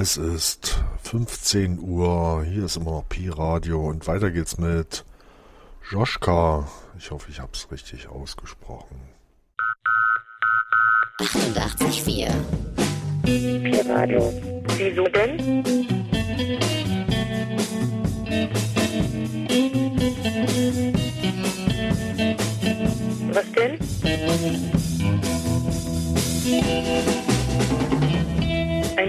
Es ist 15 Uhr, hier ist immer noch Pi Radio und weiter geht's mit Joschka. Ich hoffe, ich habe es richtig ausgesprochen. 88,4 Pi Radio. Wieso denn? Was denn?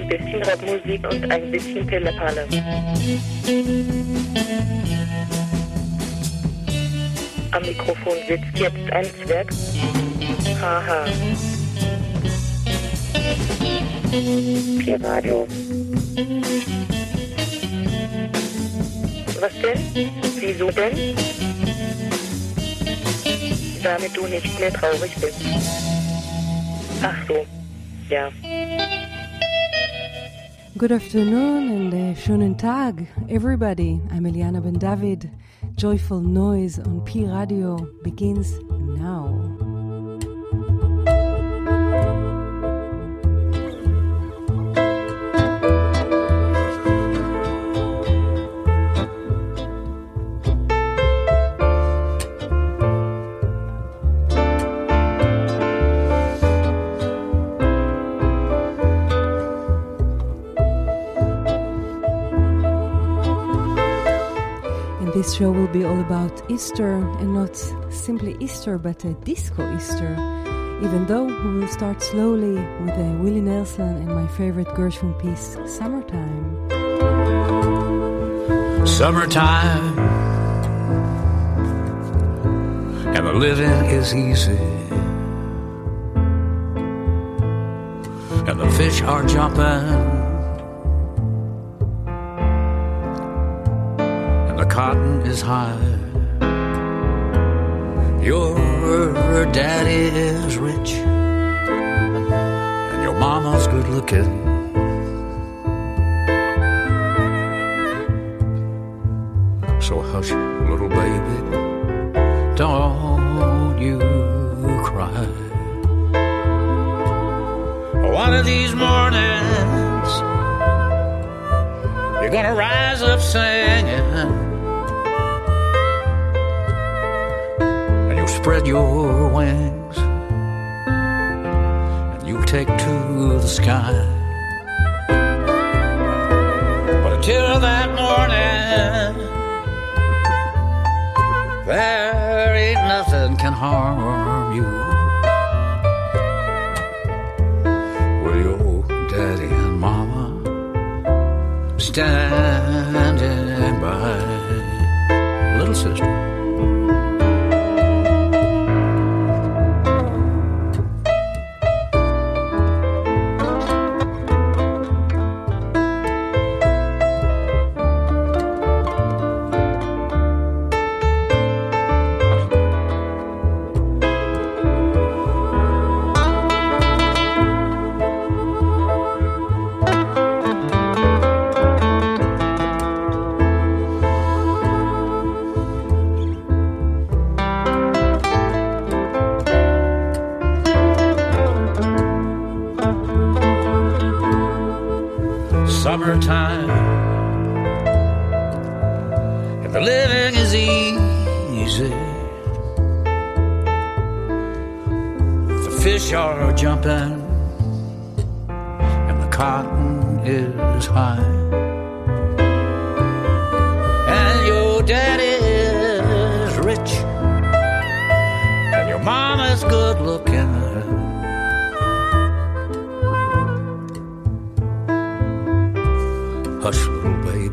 Bisschen Rockmusik und ein bisschen Pillepalle. Am Mikrofon sitzt jetzt ein Zwerg. Haha. Pi Radio. Was denn? Wieso denn? Damit du nicht mehr traurig bist. Ach so. Ja. Good afternoon and uh, schönen Tag, everybody. I'm Eliana Ben David. Joyful Noise on Pi Radio begins now. This show will be all about Easter and not simply Easter but a disco Easter. Even though we will start slowly with a Willie Nelson and my favorite Gershwin piece, Summertime. Summertime, and the living is easy, and the fish are jumping, cotton is high. Your daddy is rich, and your mama's good looking. So hush, little baby, don't you cry. One of these mornings, you're gonna rise up singing, spread your wings, and you'll take to the sky. But until that morning, there ain't nothing can harm you. Summertime, and the living is easy. The fish are jumping, and the cotton is high. And your daddy is rich, and your mama's good looking.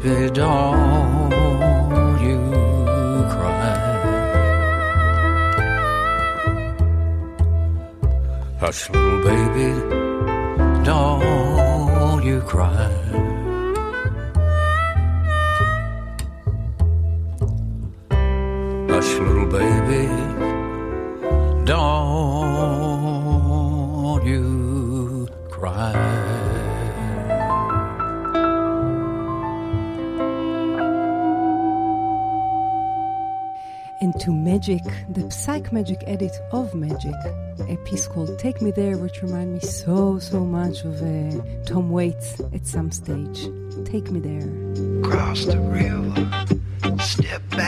Baby, don't you cry. Hush, little baby, don't you cry. Magic, the Psychemagik edit of Magic, a piece called Take Me There, which reminds me so, so much of uh, Tom Waits at some stage. Take Me There. Cross the river, step back.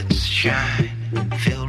Let's shine. Feel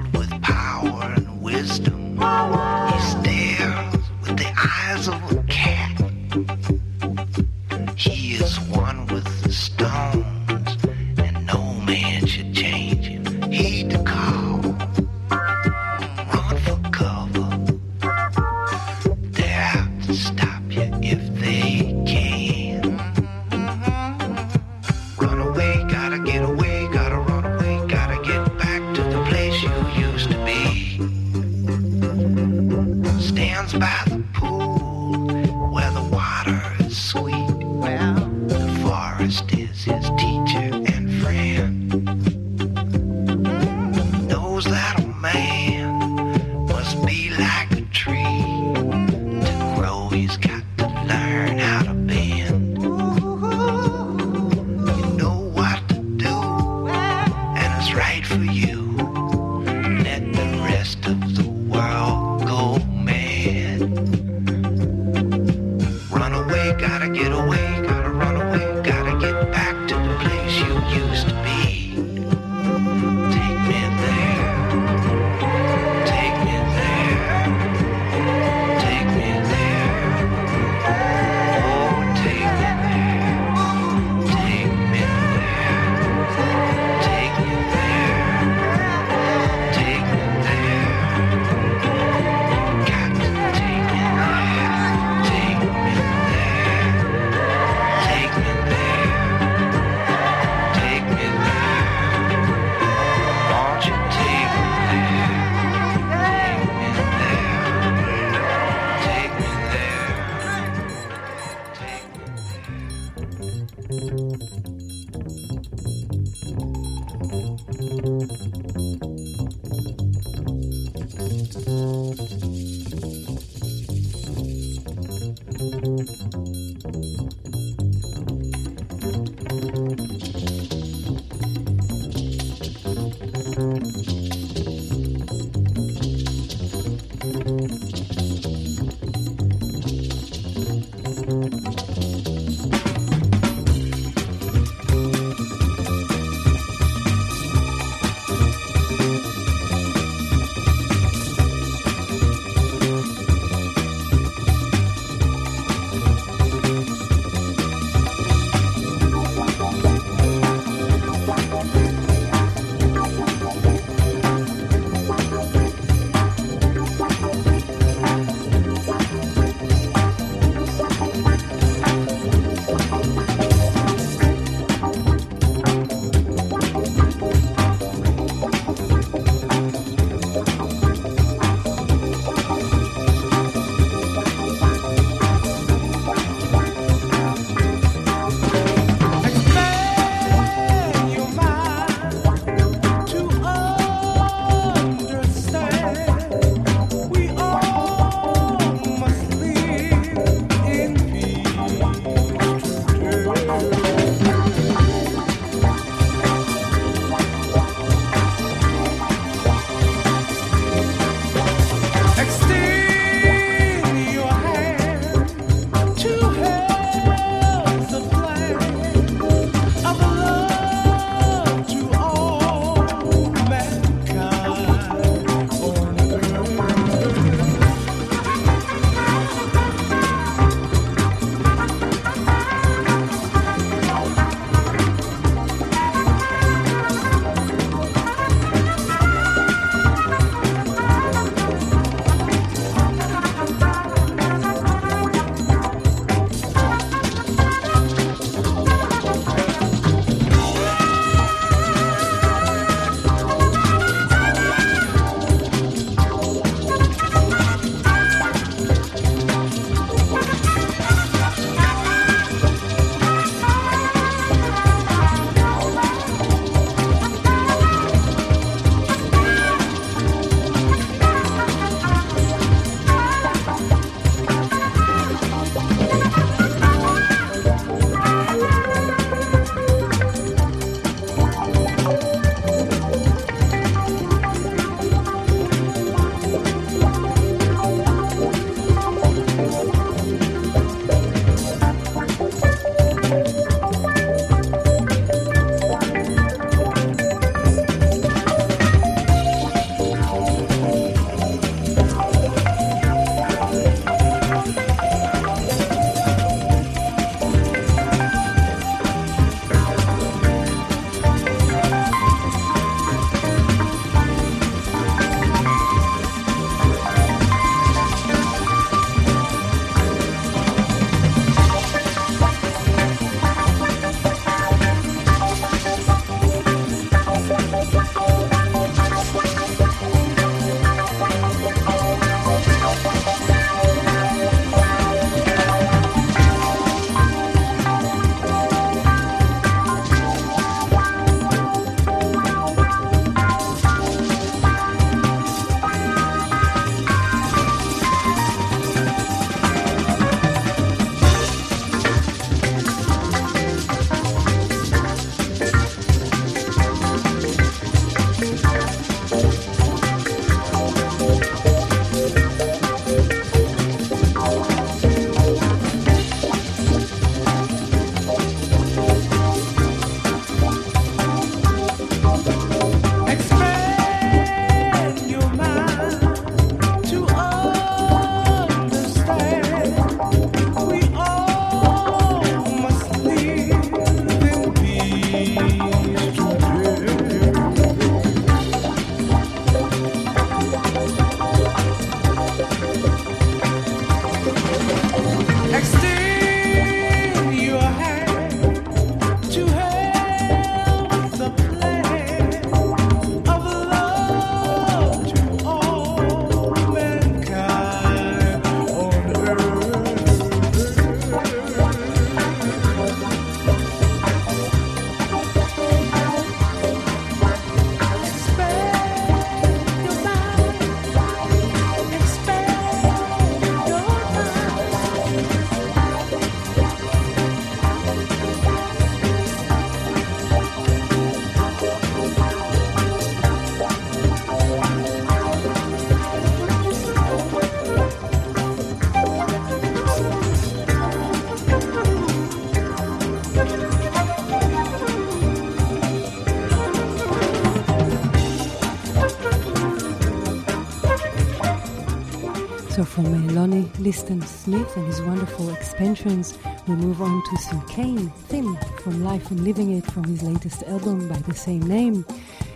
So from Lonnie Liston Smith and his wonderful expansions, we move on to Sinkane Thin from Life and Living It from his latest album by the same name,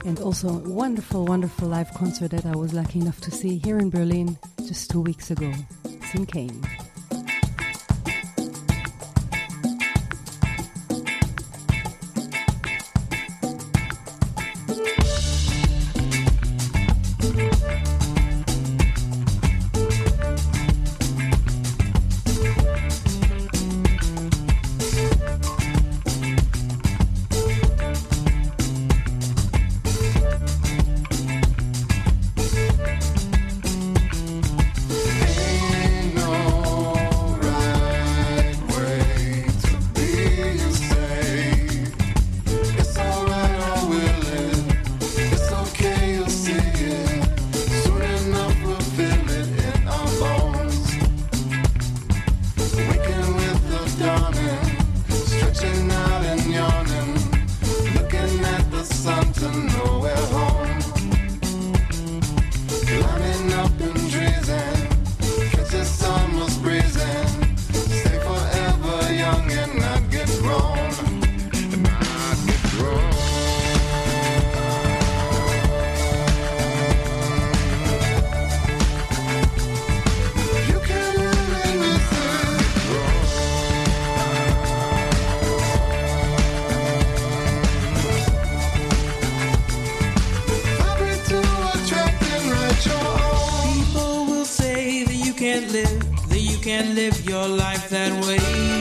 and also a wonderful, wonderful live concert that I was lucky enough to see here in Berlin just two weeks ago. Sinkane. away.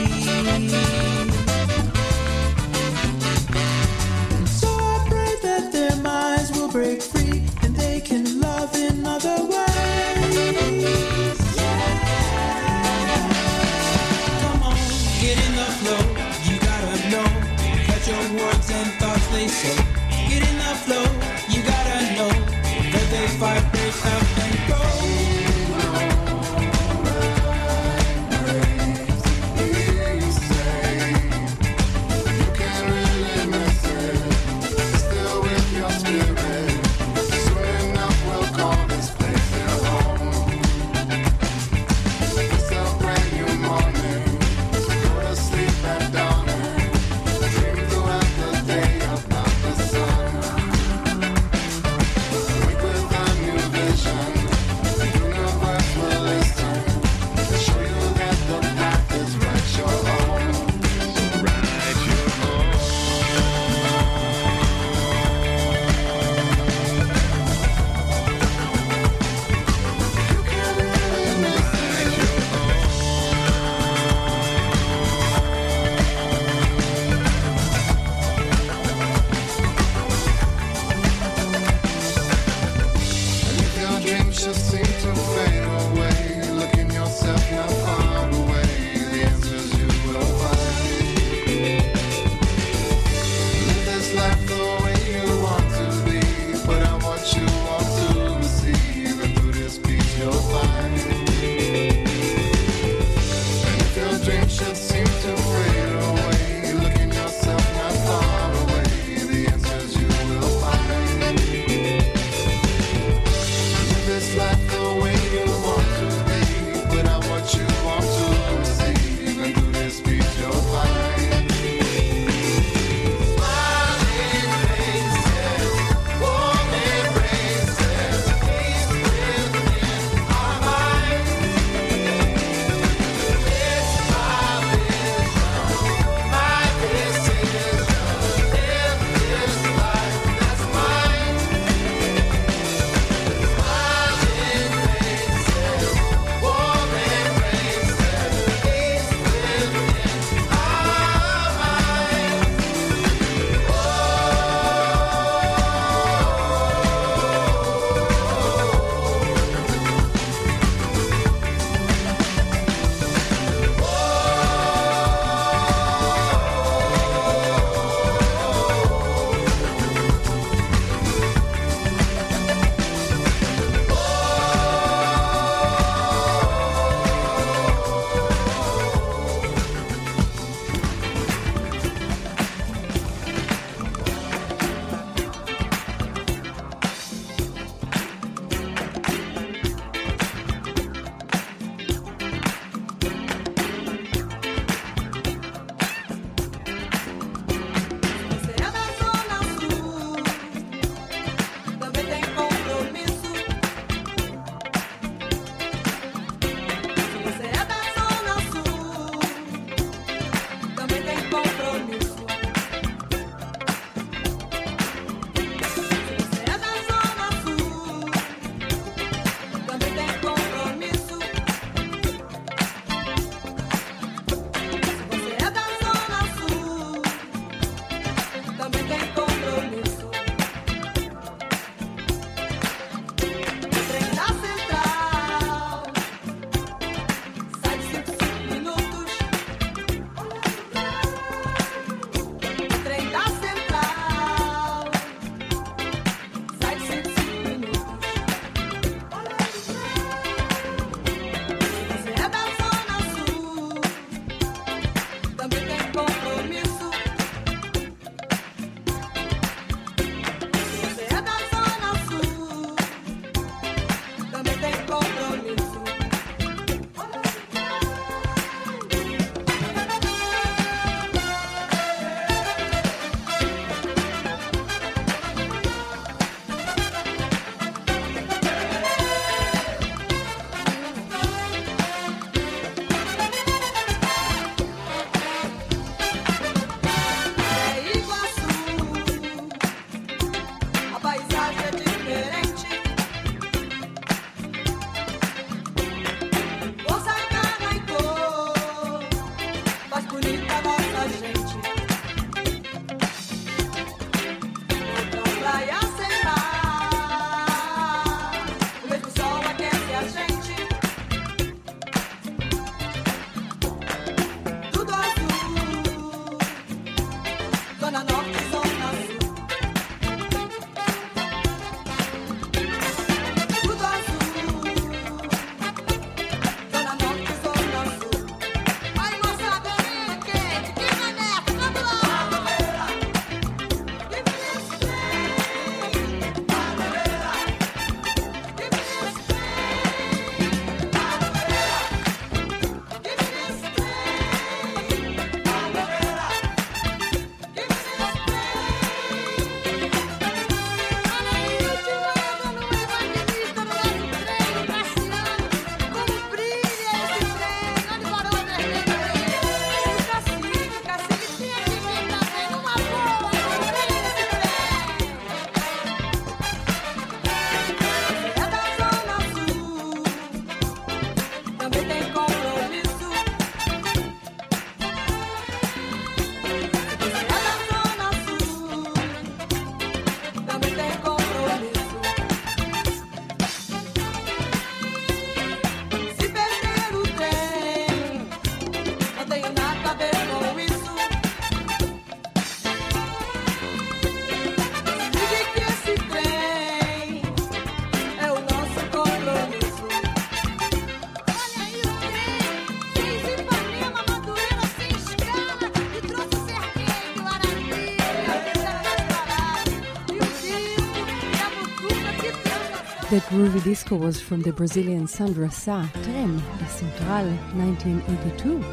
groovy disco was from the Brazilian Sandra Sá, Trem de Central, 1982.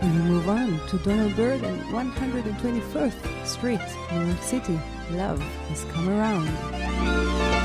And we move on to Donald Byrd and 121st Street, New York City. Love has come around.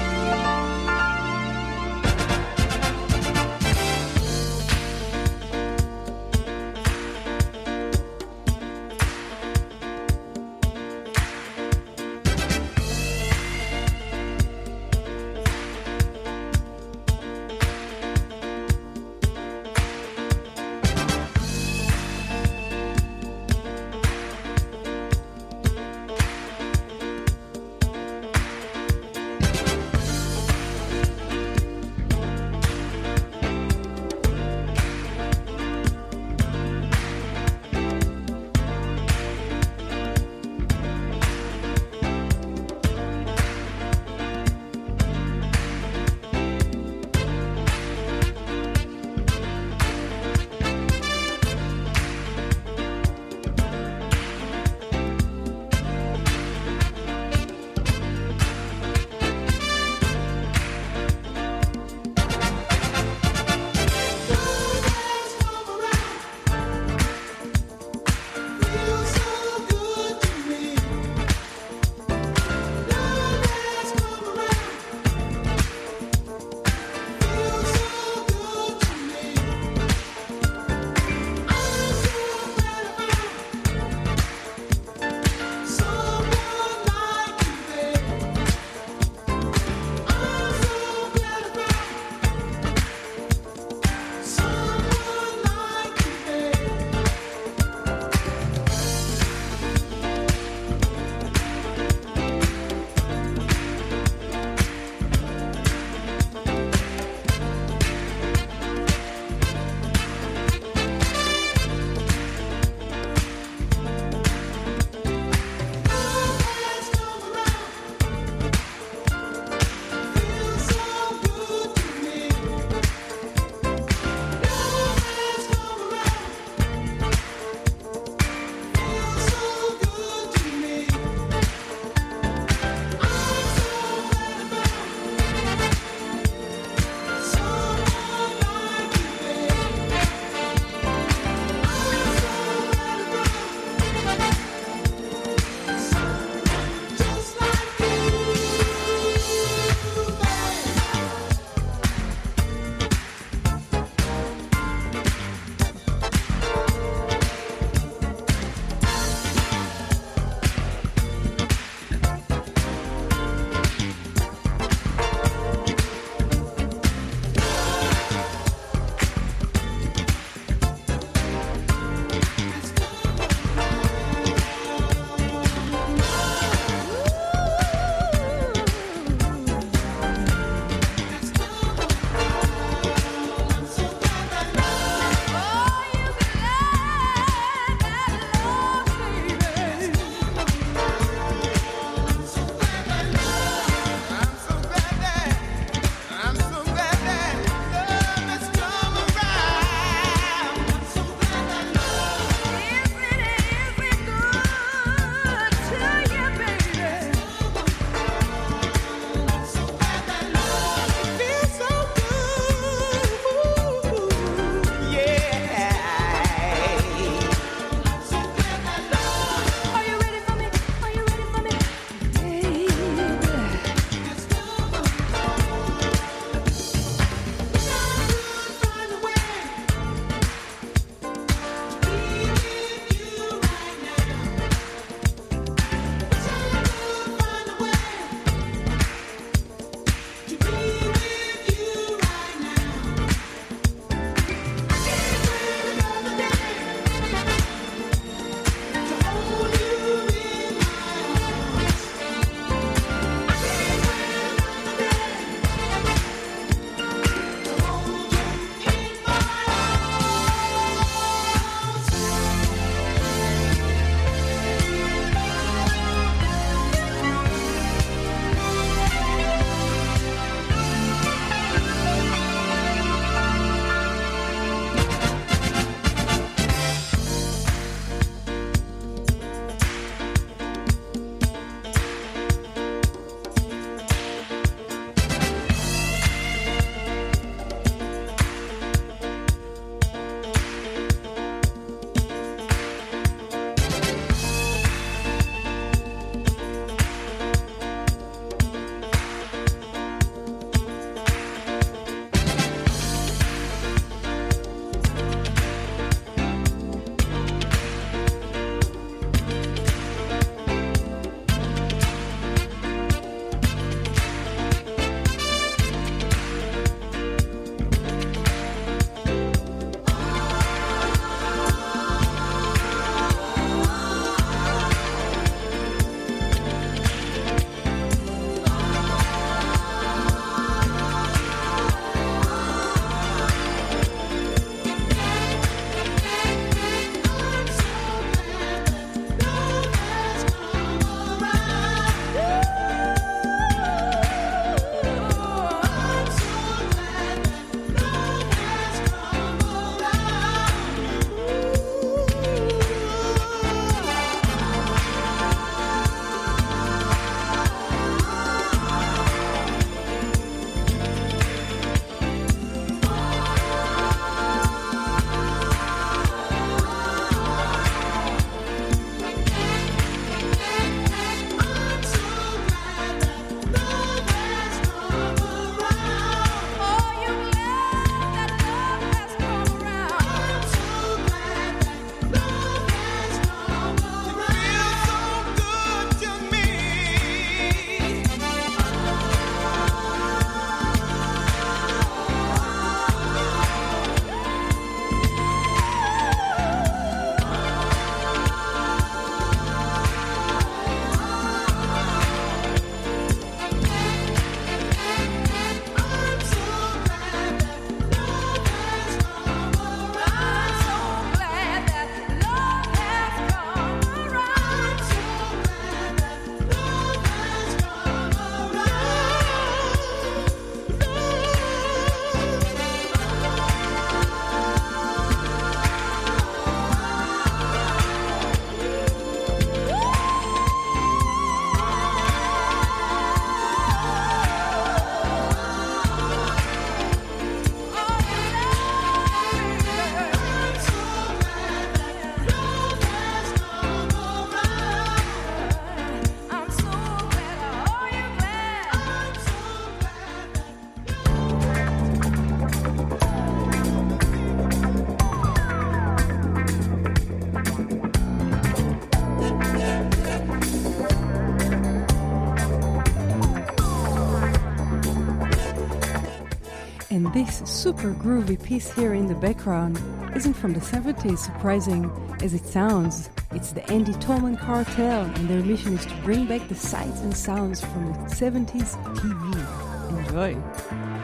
This super groovy piece here in the background isn't from the 70s, surprising as it sounds. It's the Andy Tolman Cartel, and their mission is to bring back the sights and sounds from the 70s TV. Enjoy.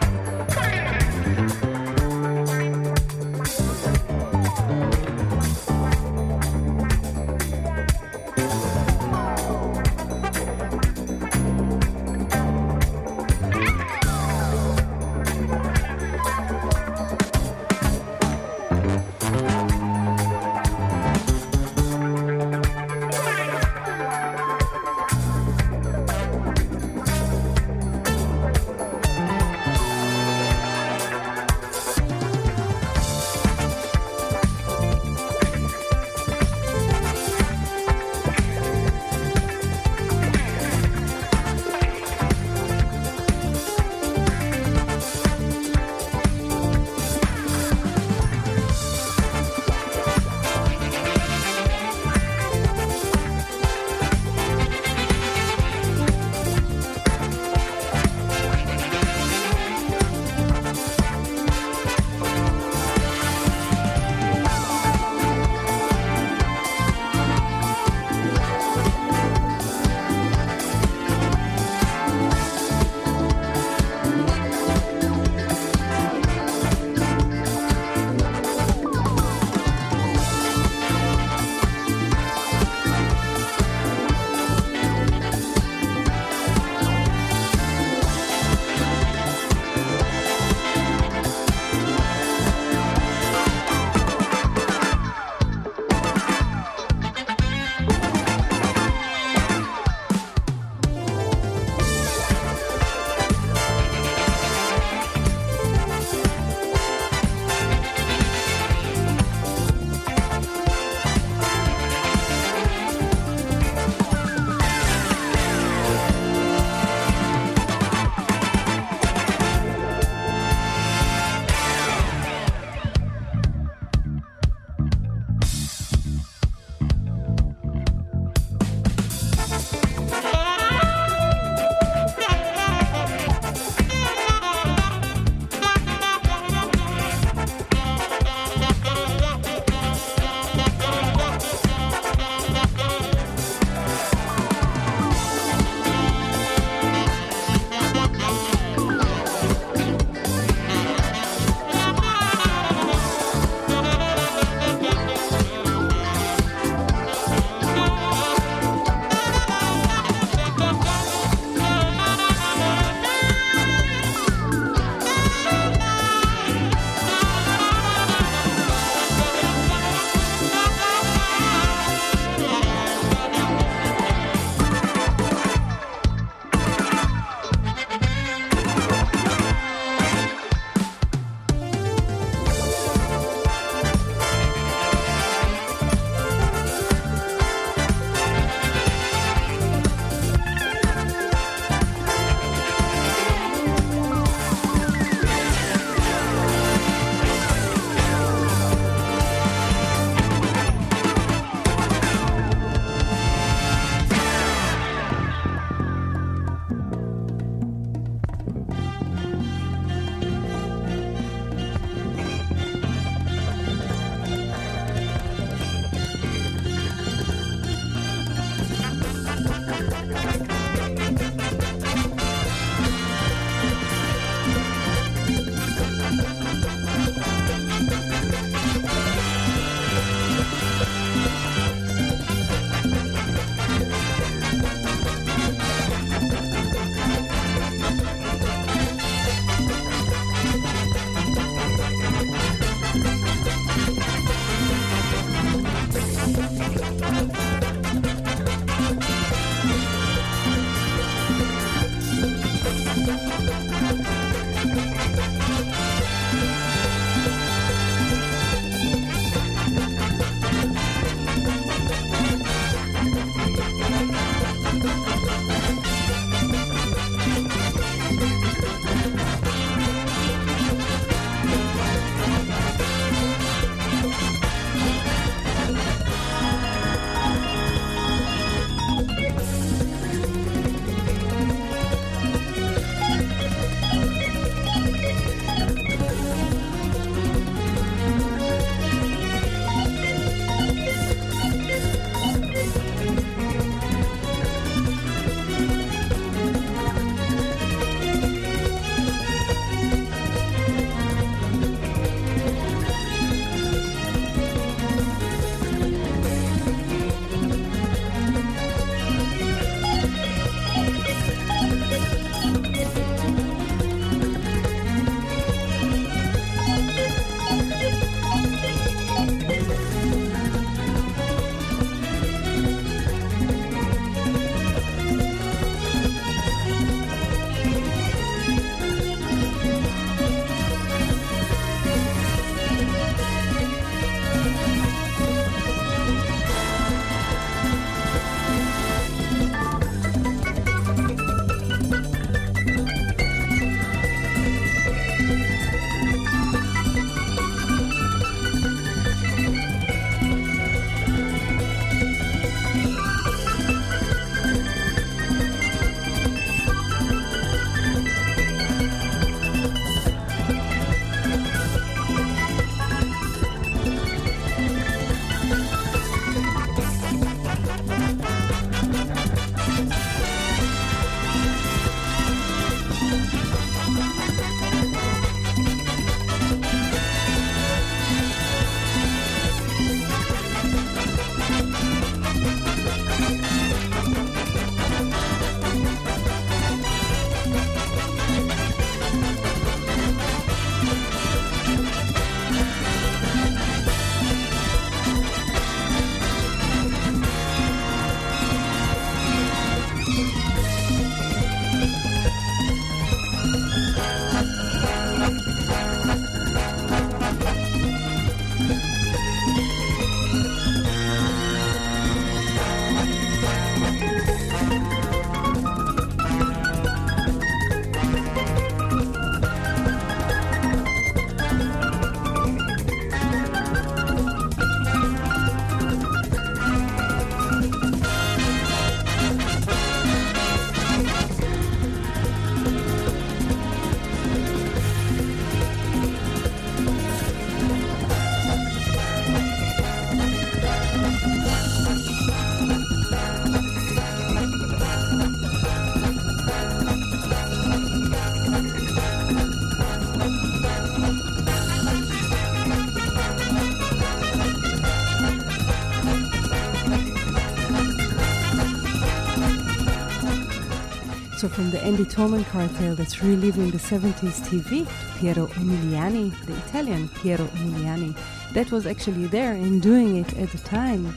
So from the Andy Tolman cartel that's reliving the 70s TV, Piero Umiliani, the Italian Piero Umiliani, that was actually there and doing it at the time.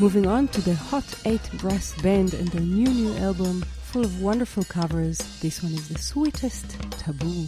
Moving on to the Hot 8 Brass Band and their new new album full of wonderful covers. This one is the sweetest taboo.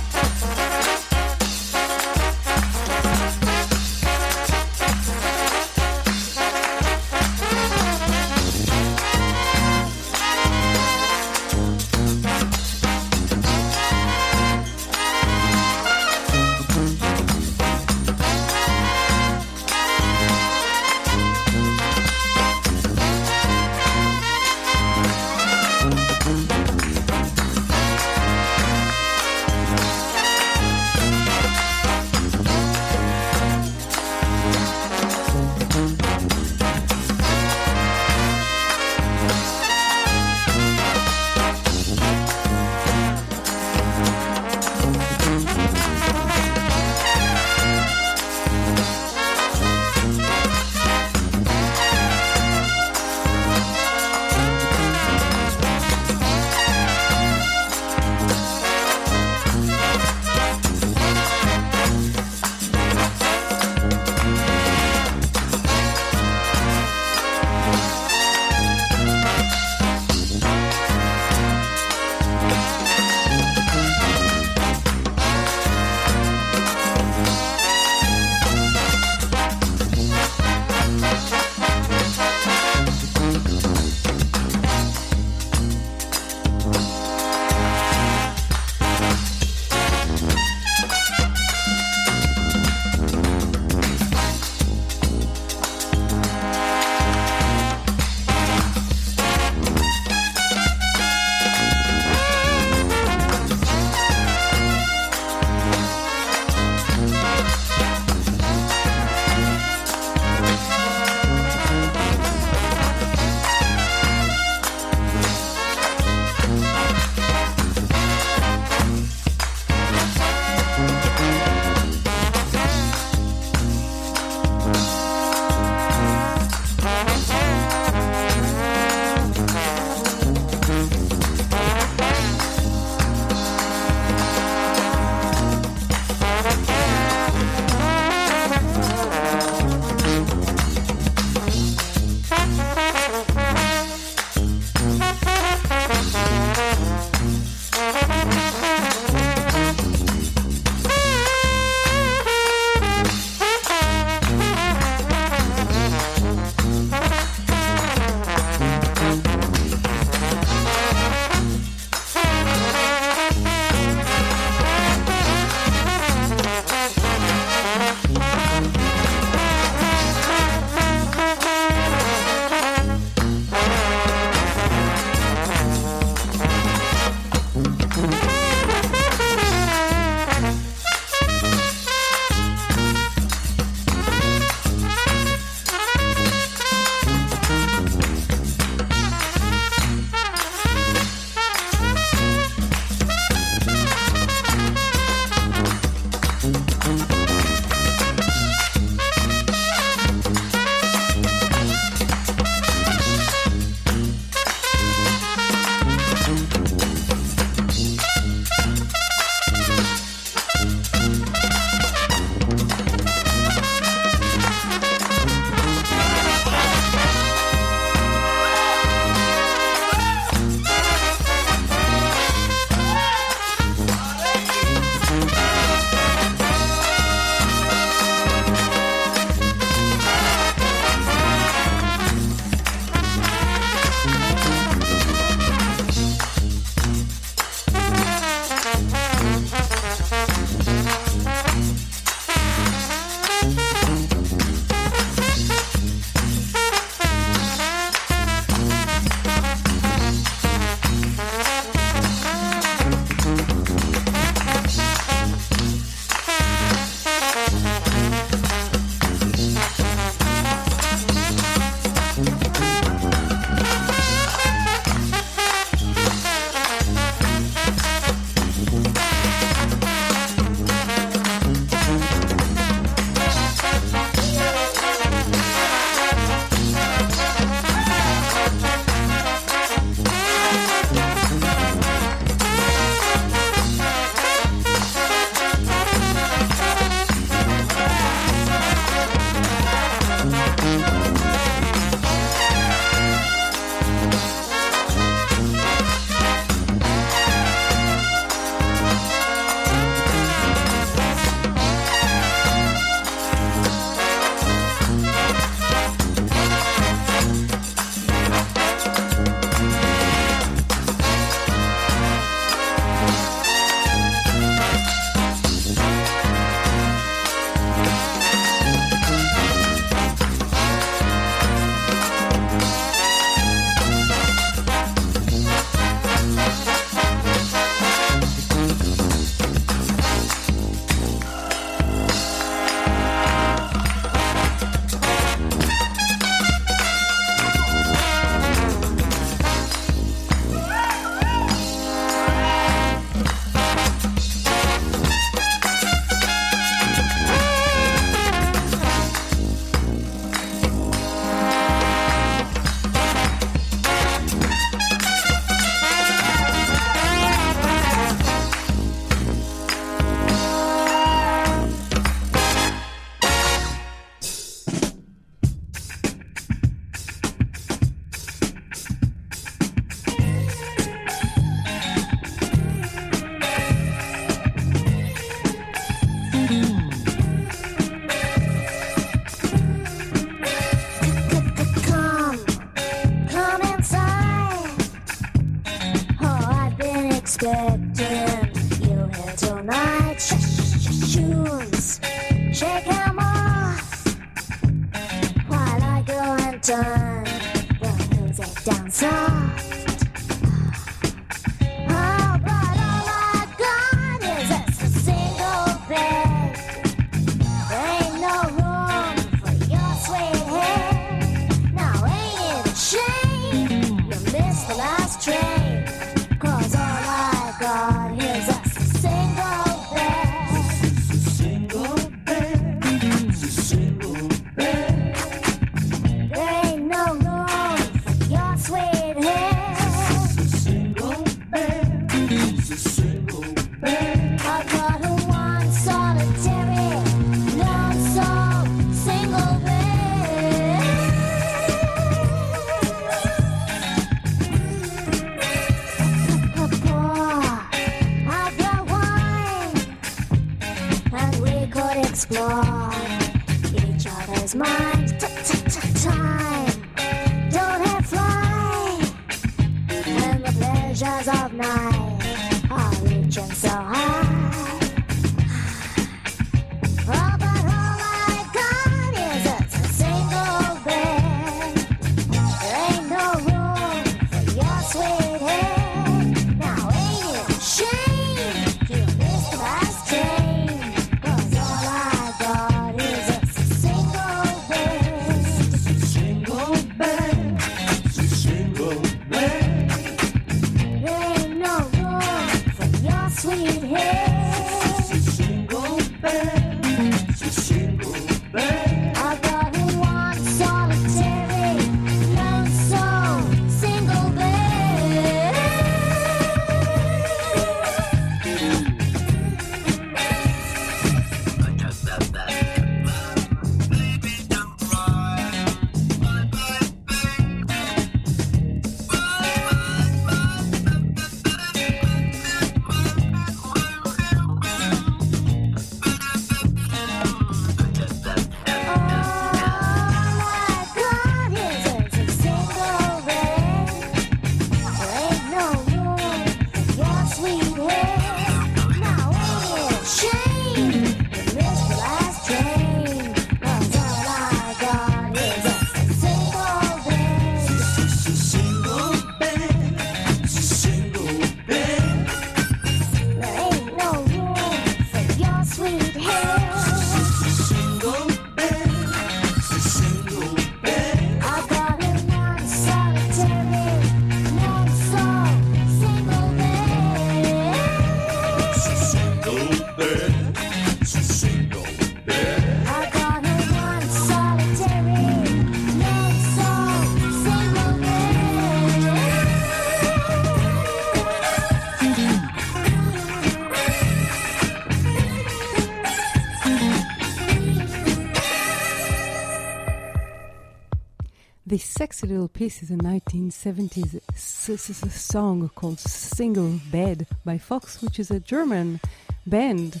sexy little piece is a 1970s s- song called Single Bed by Fox, which is a German band.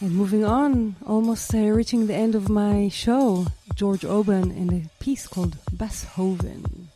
And moving on, almost uh, reaching the end of my show, George Oban and a piece called Basshoven.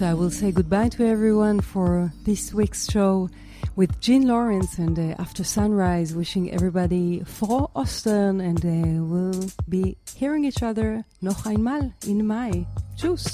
So I will say goodbye to everyone for this week's show with Jean Lawrence and uh, After Sunrise, wishing everybody frohe Ostern and uh, we'll be hearing each other noch einmal in Mai. Tschüss!